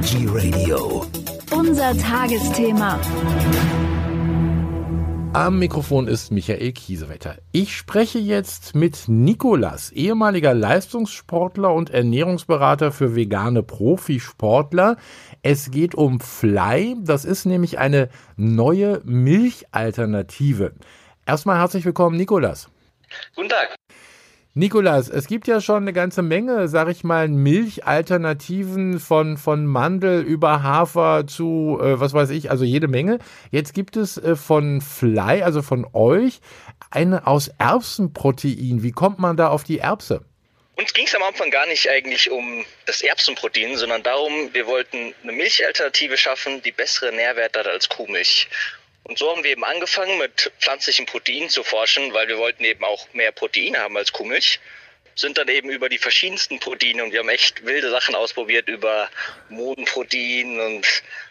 Energy Radio. Unser Tagesthema. Am Mikrofon ist Michael Kiesewetter. Ich spreche jetzt mit Nikolas, ehemaliger Leistungssportler und Ernährungsberater für vegane Profisportler. Es geht um Fly. Das ist nämlich eine neue Milchalternative. Erstmal herzlich willkommen, Nikolas. Guten Tag. Nikolas, es gibt ja schon eine ganze Menge, sag ich mal, Milchalternativen von, von Mandel über Hafer zu, äh, was weiß ich, also jede Menge. Jetzt gibt es äh, von Fly, also von euch, eine aus Erbsenprotein. Wie kommt man da auf die Erbse? Uns ging es am Anfang gar nicht eigentlich um das Erbsenprotein, sondern darum, wir wollten eine Milchalternative schaffen, die bessere Nährwerte hat als Kuhmilch. Und so haben wir eben angefangen mit pflanzlichen Proteinen zu forschen, weil wir wollten eben auch mehr Proteine haben als Kuhmilch. Sind dann eben über die verschiedensten Proteine und wir haben echt wilde Sachen ausprobiert über Modenprotein und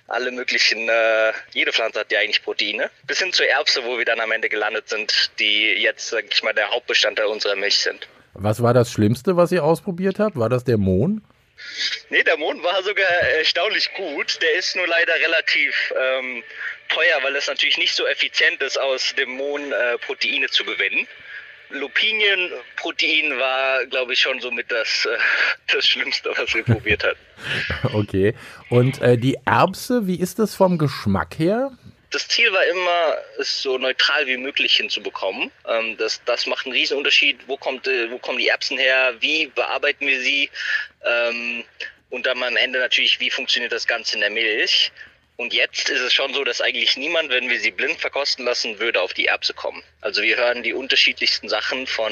alle möglichen, äh, jede Pflanze hat ja eigentlich Proteine. Bis hin zur Erbse, wo wir dann am Ende gelandet sind, die jetzt, sag ich mal, der Hauptbestandteil unserer Milch sind. Was war das Schlimmste, was ihr ausprobiert habt? War das der Mohn? Nee, der Mohn war sogar erstaunlich gut. Der ist nur leider relativ ähm, teuer, weil es natürlich nicht so effizient ist, aus dem Mohn äh, Proteine zu gewinnen. Lupinienprotein war, glaube ich, schon somit das, äh, das Schlimmste, was wir probiert hatten. Okay. Und äh, die Erbse, wie ist das vom Geschmack her? Das Ziel war immer, es so neutral wie möglich hinzubekommen. Ähm, das, das macht einen riesen Unterschied. Wo, kommt, äh, wo kommen die Erbsen her? Wie bearbeiten wir sie? Ähm, und dann am Ende natürlich, wie funktioniert das Ganze in der Milch? Und jetzt ist es schon so, dass eigentlich niemand, wenn wir sie blind verkosten lassen, würde auf die Erbse kommen. Also wir hören die unterschiedlichsten Sachen von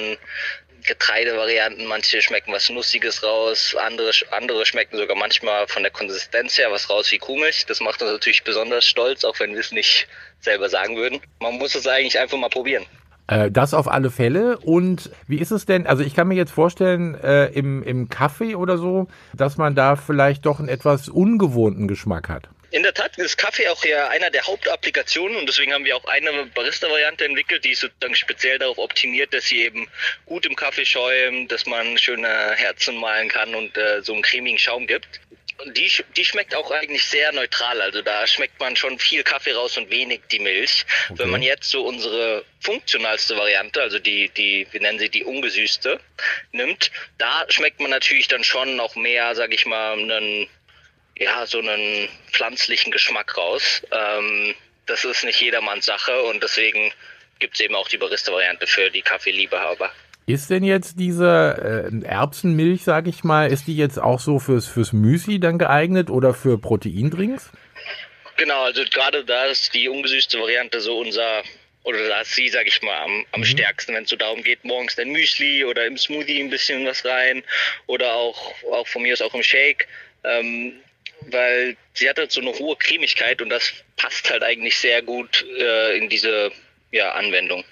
Getreidevarianten. Manche schmecken was Nussiges raus, andere, andere schmecken sogar manchmal von der Konsistenz her was raus wie Kuhmilch. Das macht uns natürlich besonders stolz, auch wenn wir es nicht selber sagen würden. Man muss es eigentlich einfach mal probieren. Äh, das auf alle Fälle. Und wie ist es denn? Also ich kann mir jetzt vorstellen, äh, im, im Kaffee oder so, dass man da vielleicht doch einen etwas ungewohnten Geschmack hat. In der Tat ist Kaffee auch ja einer der Hauptapplikationen und deswegen haben wir auch eine Barista-Variante entwickelt, die sozusagen speziell darauf optimiert, dass sie eben gut im Kaffee schäumt, dass man schöne Herzen malen kann und äh, so einen cremigen Schaum gibt. Und die, die schmeckt auch eigentlich sehr neutral. Also da schmeckt man schon viel Kaffee raus und wenig die Milch. Okay. Wenn man jetzt so unsere funktionalste Variante, also die, die, wir nennen sie die ungesüßte, nimmt, da schmeckt man natürlich dann schon noch mehr, sag ich mal, einen ja, so einen pflanzlichen Geschmack raus. Ähm, das ist nicht jedermanns Sache und deswegen gibt es eben auch die Barista-Variante für die Kaffeeliebehaber. Ist denn jetzt diese äh, Erbsenmilch, sag ich mal, ist die jetzt auch so fürs, fürs Müsli dann geeignet oder für Proteindrinks? Genau, also gerade da ist die ungesüßte Variante so unser, oder da ist sie, sag ich mal, am, am mhm. stärksten, wenn es so darum geht, morgens dein Müsli oder im Smoothie ein bisschen was rein oder auch, auch von mir aus auch im Shake. Ähm, weil sie hat halt so eine hohe Cremigkeit und das passt halt eigentlich sehr gut äh, in diese ja, Anwendung.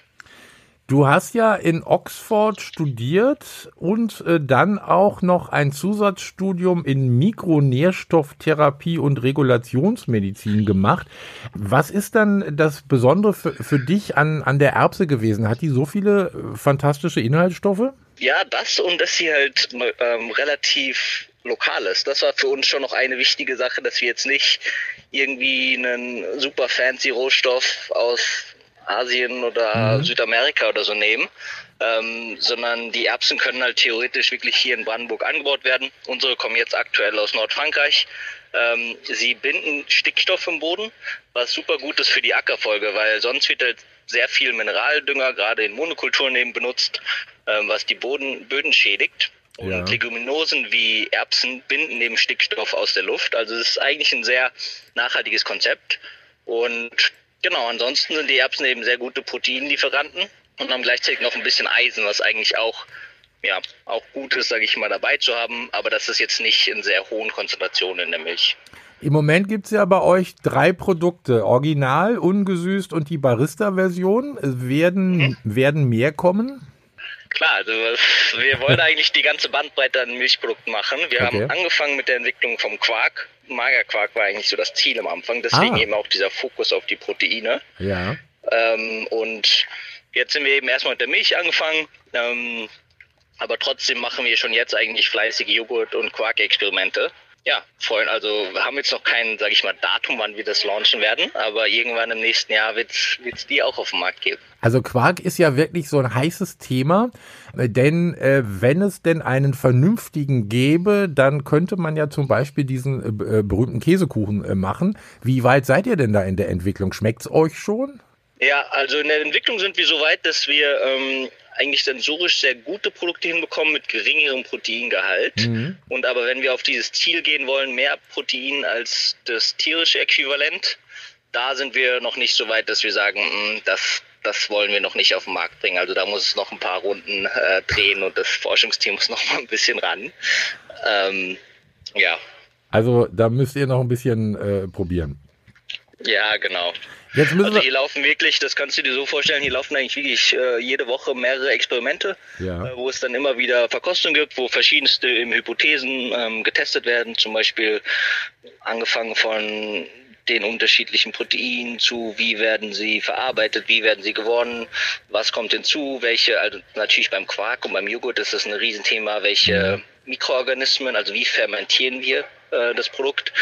Du hast ja in Oxford studiert und äh, dann auch noch ein Zusatzstudium in Mikronährstofftherapie und Regulationsmedizin gemacht. Was ist dann das Besondere für, für dich an, an der Erbse gewesen? Hat die so viele äh, fantastische Inhaltsstoffe? Ja, das und dass sie halt ähm, relativ lokal ist. Das war für uns schon noch eine wichtige Sache, dass wir jetzt nicht irgendwie einen super fancy Rohstoff aus Asien oder mhm. Südamerika oder so nehmen, ähm, sondern die Erbsen können halt theoretisch wirklich hier in Brandenburg angebaut werden. Unsere kommen jetzt aktuell aus Nordfrankreich. Ähm, sie binden Stickstoff im Boden, was super gut ist für die Ackerfolge, weil sonst wird halt sehr viel Mineraldünger gerade in Monokulturen eben benutzt, ähm, was die Boden, Böden schädigt. Und ja. Leguminosen wie Erbsen binden eben Stickstoff aus der Luft. Also es ist eigentlich ein sehr nachhaltiges Konzept. Und genau, ansonsten sind die Erbsen eben sehr gute Proteinlieferanten und haben gleichzeitig noch ein bisschen Eisen, was eigentlich auch ja, auch gut ist, sage ich mal, dabei zu haben, aber das ist jetzt nicht in sehr hohen Konzentrationen in der Milch. Im Moment gibt es ja bei euch drei Produkte, Original, ungesüßt und die Barista-Version. Werden, mhm. werden mehr kommen? Klar, also wir wollen eigentlich die ganze Bandbreite an Milchprodukten machen. Wir okay. haben angefangen mit der Entwicklung vom Quark. Magerquark war eigentlich so das Ziel am Anfang, deswegen ah. eben auch dieser Fokus auf die Proteine. Ja. Ähm, und jetzt sind wir eben erstmal mit der Milch angefangen. Ähm, aber trotzdem machen wir schon jetzt eigentlich fleißige Joghurt- und Quark-Experimente. Ja, freuen. Also wir haben jetzt noch kein, sage ich mal, Datum, wann wir das launchen werden, aber irgendwann im nächsten Jahr wird es die auch auf dem Markt geben. Also Quark ist ja wirklich so ein heißes Thema, denn äh, wenn es denn einen vernünftigen gäbe, dann könnte man ja zum Beispiel diesen äh, berühmten Käsekuchen äh, machen. Wie weit seid ihr denn da in der Entwicklung? Schmeckt's euch schon? Ja, also in der Entwicklung sind wir so weit, dass wir ähm, eigentlich sensorisch sehr gute Produkte hinbekommen mit geringerem Proteingehalt. Mhm. Und aber wenn wir auf dieses Ziel gehen wollen, mehr Protein als das tierische Äquivalent, da sind wir noch nicht so weit, dass wir sagen, mh, mm, das, das wollen wir noch nicht auf den Markt bringen. Also da muss es noch ein paar Runden äh, drehen und das Forschungsteam muss noch mal ein bisschen ran. Ähm, ja. Also da müsst ihr noch ein bisschen äh, probieren. Ja, genau. Jetzt müssen also hier laufen wirklich, das kannst du dir so vorstellen, hier laufen eigentlich wirklich äh, jede Woche mehrere Experimente, ja. äh, wo es dann immer wieder Verkostung gibt, wo verschiedenste Hypothesen ähm, getestet werden, zum Beispiel angefangen von den unterschiedlichen Proteinen zu, wie werden sie verarbeitet, wie werden sie gewonnen, was kommt hinzu, welche, also natürlich beim Quark und beim Joghurt ist das ein Riesenthema, welche Mikroorganismen, also wie fermentieren wir äh, das Produkt,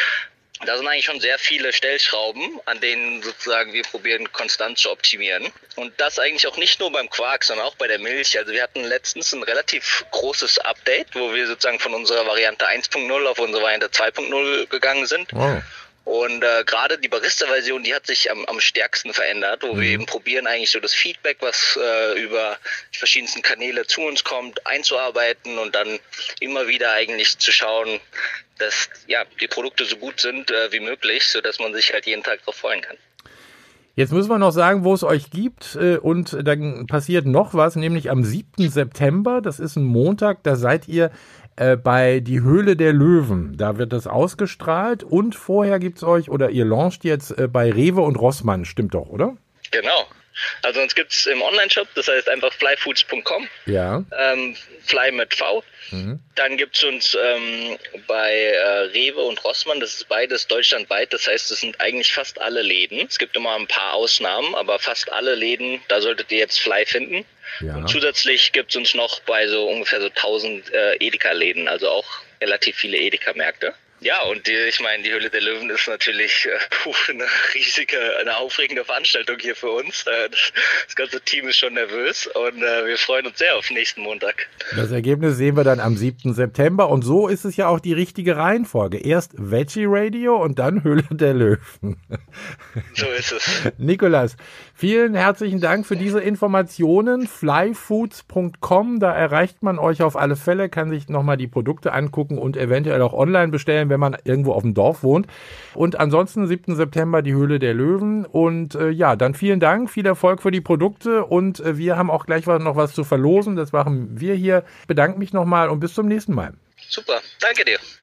da sind eigentlich schon sehr viele Stellschrauben, an denen sozusagen wir probieren konstant zu optimieren. Und das eigentlich auch nicht nur beim Quark, sondern auch bei der Milch. Also wir hatten letztens ein relativ großes Update, wo wir sozusagen von unserer Variante 1.0 auf unsere Variante 2.0 gegangen sind. Wow. Und äh, gerade die Barista-Version, die hat sich am, am stärksten verändert, wo mhm. wir eben probieren, eigentlich so das Feedback, was äh, über die verschiedensten Kanäle zu uns kommt, einzuarbeiten und dann immer wieder eigentlich zu schauen, dass ja die Produkte so gut sind äh, wie möglich, so dass man sich halt jeden Tag darauf freuen kann. Jetzt müssen wir noch sagen, wo es euch gibt. Äh, und dann passiert noch was, nämlich am 7. September, das ist ein Montag, da seid ihr äh, bei Die Höhle der Löwen. Da wird das ausgestrahlt und vorher gibt's euch, oder ihr launcht jetzt äh, bei Rewe und Rossmann, stimmt doch, oder? Genau. Also uns gibt's im Online-Shop, das heißt einfach flyfoods.com. Ja. Ähm, Fly mit V. Mhm. Dann gibt's uns ähm, bei äh, Rewe und Rossmann, das ist beides deutschlandweit, das heißt, es sind eigentlich fast alle Läden. Es gibt immer ein paar Ausnahmen, aber fast alle Läden, da solltet ihr jetzt Fly finden. Ja. Und zusätzlich gibt es uns noch bei so ungefähr so 1000 äh, Edeka-Läden, also auch relativ viele Edeka-Märkte. Ja, und die, ich meine, die Höhle der Löwen ist natürlich äh, eine riesige, eine aufregende Veranstaltung hier für uns. Äh, das, das, ganze Team ist schon nervös und äh, wir freuen uns sehr auf nächsten Montag. Das Ergebnis sehen wir dann am 7. September und so ist es ja auch die richtige Reihenfolge. Erst Veggie Radio und dann Höhle der Löwen. So ist es. Nikolas, vielen herzlichen Dank für diese Informationen. Flyfoods.com, da erreicht man euch auf alle Fälle, kann sich nochmal die Produkte angucken und eventuell auch online bestellen, wenn man irgendwo auf dem Dorf wohnt. Und ansonsten 7. September die Höhle der Löwen. Und äh, ja, dann vielen Dank, viel Erfolg für die Produkte und äh, wir haben auch gleich noch was zu verlosen. Das machen wir hier. Bedanke mich nochmal und bis zum nächsten Mal. Super, danke dir.